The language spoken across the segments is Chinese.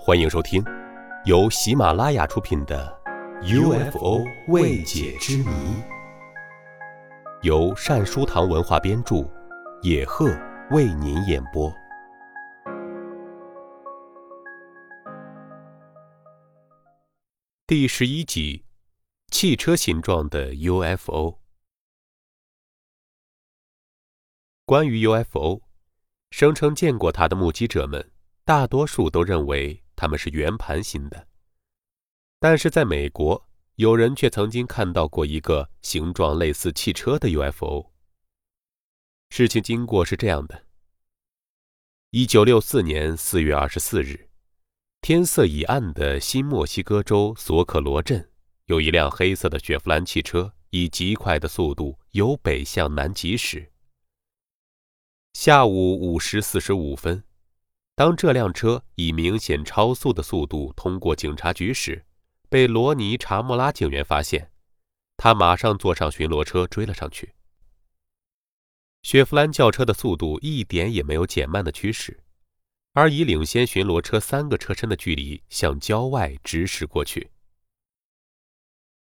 欢迎收听，由喜马拉雅出品的《UFO 未解之谜》，由善书堂文化编著，野鹤为您演播。第十一集：汽车形状的 UFO。关于 UFO，声称见过它的目击者们，大多数都认为。它们是圆盘形的，但是在美国，有人却曾经看到过一个形状类似汽车的 UFO。事情经过是这样的：一九六四年四月二十四日，天色已暗的新墨西哥州索可罗镇，有一辆黑色的雪佛兰汽车以极快的速度由北向南疾驶。下午五时四十五分。当这辆车以明显超速的速度通过警察局时，被罗尼·查莫拉警员发现，他马上坐上巡逻车追了上去。雪佛兰轿车的速度一点也没有减慢的趋势，而以领先巡逻车三个车身的距离向郊外直驶过去。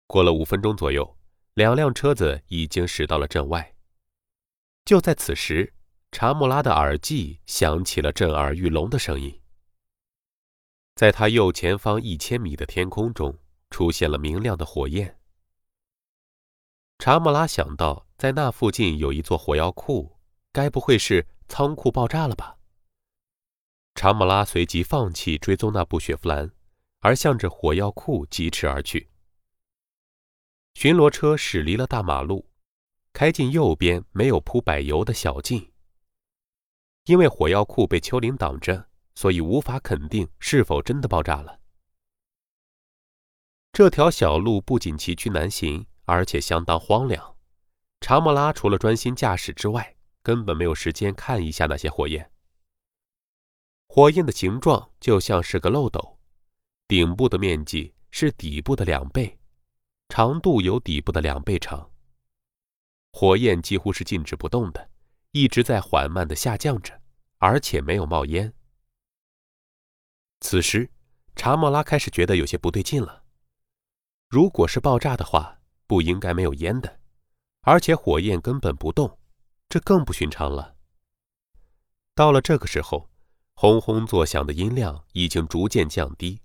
过了五分钟左右，两辆车子已经驶到了镇外。就在此时。查莫拉的耳际响起了震耳欲聋的声音。在他右前方一千米的天空中出现了明亮的火焰。查莫拉想到，在那附近有一座火药库，该不会是仓库爆炸了吧？查莫拉随即放弃追踪那部雪佛兰，而向着火药库疾驰而去。巡逻车驶离了大马路，开进右边没有铺柏油的小径。因为火药库被丘陵挡着，所以无法肯定是否真的爆炸了。这条小路不仅崎岖难行，而且相当荒凉。查莫拉除了专心驾驶之外，根本没有时间看一下那些火焰。火焰的形状就像是个漏斗，顶部的面积是底部的两倍，长度有底部的两倍长。火焰几乎是静止不动的。一直在缓慢的下降着，而且没有冒烟。此时，查莫拉开始觉得有些不对劲了。如果是爆炸的话，不应该没有烟的，而且火焰根本不动，这更不寻常了。到了这个时候，轰轰作响的音量已经逐渐降低。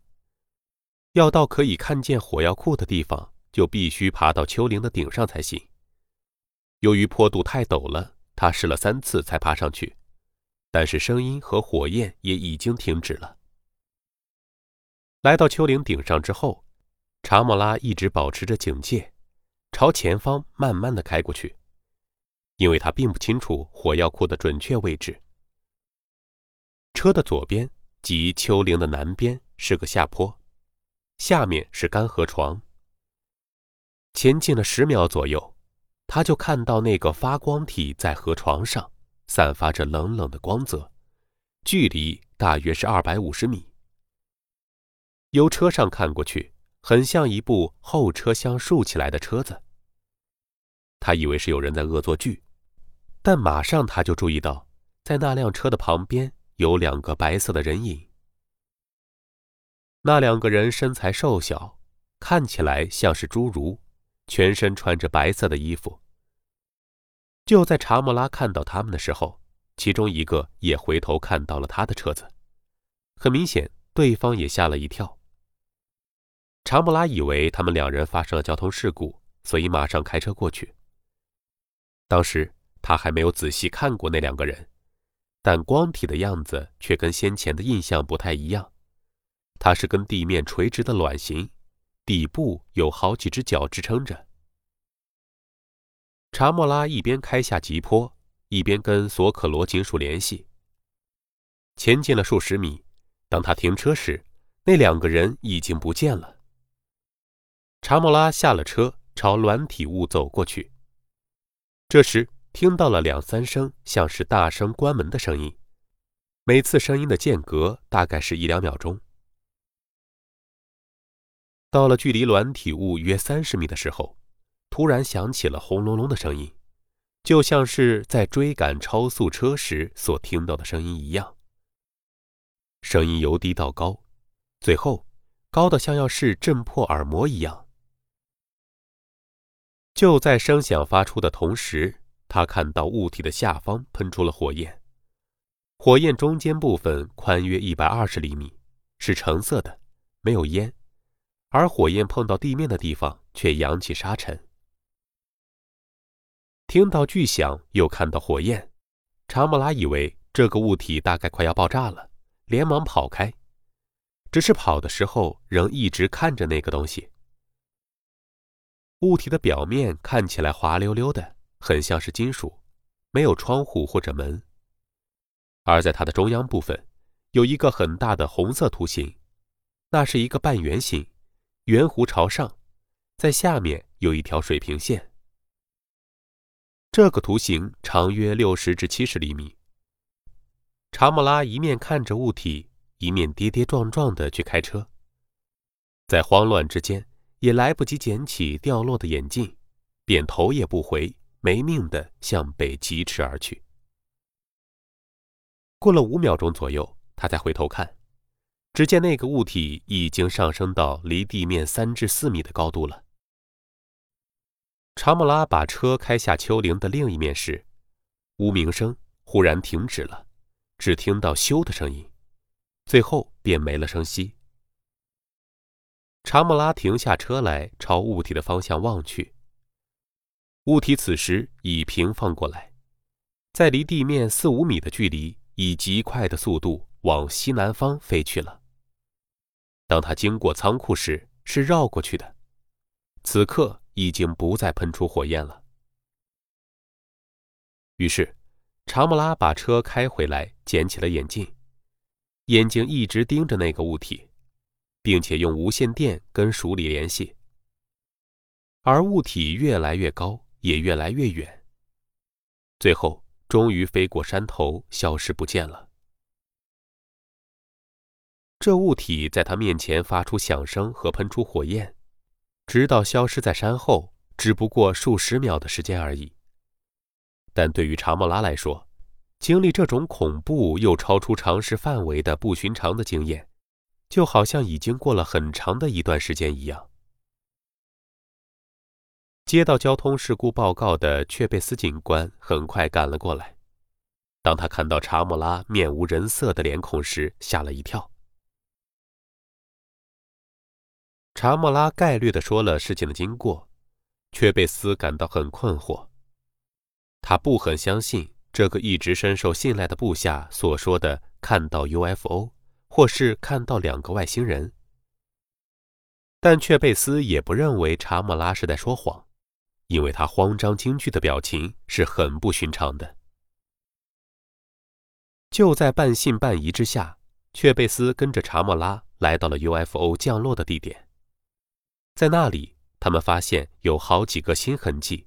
要到可以看见火药库的地方，就必须爬到丘陵的顶上才行。由于坡度太陡了。他试了三次才爬上去，但是声音和火焰也已经停止了。来到丘陵顶上之后，查莫拉一直保持着警戒，朝前方慢慢的开过去，因为他并不清楚火药库的准确位置。车的左边即丘陵的南边是个下坡，下面是干河床。前进了十秒左右。他就看到那个发光体在河床上散发着冷冷的光泽，距离大约是二百五十米。由车上看过去，很像一部后车厢竖起来的车子。他以为是有人在恶作剧，但马上他就注意到，在那辆车的旁边有两个白色的人影。那两个人身材瘦小，看起来像是侏儒。全身穿着白色的衣服。就在查莫拉看到他们的时候，其中一个也回头看到了他的车子。很明显，对方也吓了一跳。查莫拉以为他们两人发生了交通事故，所以马上开车过去。当时他还没有仔细看过那两个人，但光体的样子却跟先前的印象不太一样。它是跟地面垂直的卵形。底部有好几只脚支撑着。查莫拉一边开下急坡，一边跟索可罗警署联系。前进了数十米，当他停车时，那两个人已经不见了。查莫拉下了车，朝软体物走过去。这时听到了两三声像是大声关门的声音，每次声音的间隔大概是一两秒钟。到了距离卵体物约三十米的时候，突然响起了轰隆隆的声音，就像是在追赶超速车时所听到的声音一样。声音由低到高，最后高的像要是震破耳膜一样。就在声响发出的同时，他看到物体的下方喷出了火焰，火焰中间部分宽约一百二十厘米，是橙色的，没有烟，而火焰碰到地面的地方却扬起沙尘。听到巨响，又看到火焰，查莫拉以为这个物体大概快要爆炸了，连忙跑开，只是跑的时候仍一直看着那个东西。物体的表面看起来滑溜溜的，很像是金属，没有窗户或者门。而在它的中央部分，有一个很大的红色图形，那是一个半圆形，圆弧朝上，在下面有一条水平线。这个图形长约六十至七十厘米。查莫拉一面看着物体，一面跌跌撞撞的去开车，在慌乱之间。也来不及捡起掉落的眼镜，便头也不回，没命的向北疾驰而去。过了五秒钟左右，他才回头看，只见那个物体已经上升到离地面三至四米的高度了。查莫拉把车开下丘陵的另一面时，呜鸣声忽然停止了，只听到“咻”的声音，最后便没了声息。查莫拉停下车来，朝物体的方向望去。物体此时已平放过来，在离地面四五米的距离，以极快的速度往西南方飞去了。当他经过仓库时，是绕过去的，此刻已经不再喷出火焰了。于是，查姆拉把车开回来，捡起了眼镜，眼睛一直盯着那个物体。并且用无线电跟鼠里联系，而物体越来越高，也越来越远，最后终于飞过山头，消失不见了。这物体在他面前发出响声和喷出火焰，直到消失在山后，只不过数十秒的时间而已。但对于查莫拉来说，经历这种恐怖又超出常识范围的不寻常的经验。就好像已经过了很长的一段时间一样。接到交通事故报告的却贝斯警官很快赶了过来。当他看到查莫拉面无人色的脸孔时，吓了一跳。查莫拉概略的说了事情的经过，却被斯感到很困惑。他不很相信这个一直深受信赖的部下所说的看到 UFO。或是看到两个外星人，但却贝斯也不认为查莫拉是在说谎，因为他慌张惊惧的表情是很不寻常的。就在半信半疑之下，却贝斯跟着查莫拉来到了 UFO 降落的地点，在那里，他们发现有好几个新痕迹，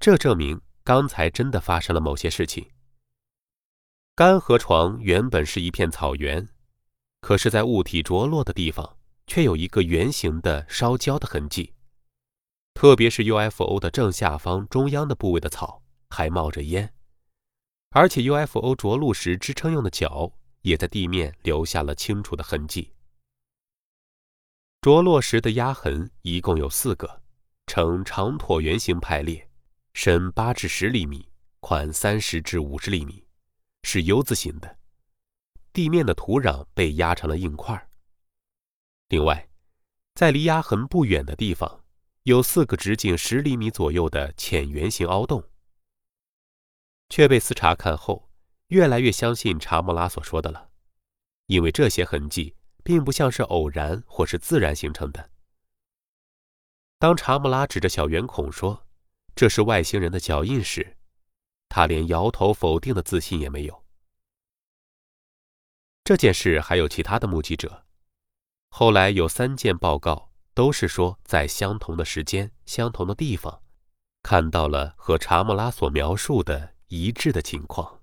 这证明刚才真的发生了某些事情。干河床原本是一片草原。可是，在物体着落的地方，却有一个圆形的烧焦的痕迹，特别是 UFO 的正下方中央的部位的草还冒着烟，而且 UFO 着陆时支撑用的脚也在地面留下了清楚的痕迹。着落时的压痕一共有四个，呈长椭圆形排列，深八至十厘米，宽三十至五十厘米，是 U 字形的。地面的土壤被压成了硬块。另外，在离压痕不远的地方，有四个直径十厘米左右的浅圆形凹洞。却被斯查看后，越来越相信查莫拉所说的了，因为这些痕迹并不像是偶然或是自然形成的。当查莫拉指着小圆孔说：“这是外星人的脚印”时，他连摇头否定的自信也没有。这件事还有其他的目击者，后来有三件报告，都是说在相同的时间、相同的地方，看到了和查莫拉所描述的一致的情况。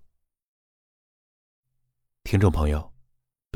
听众朋友，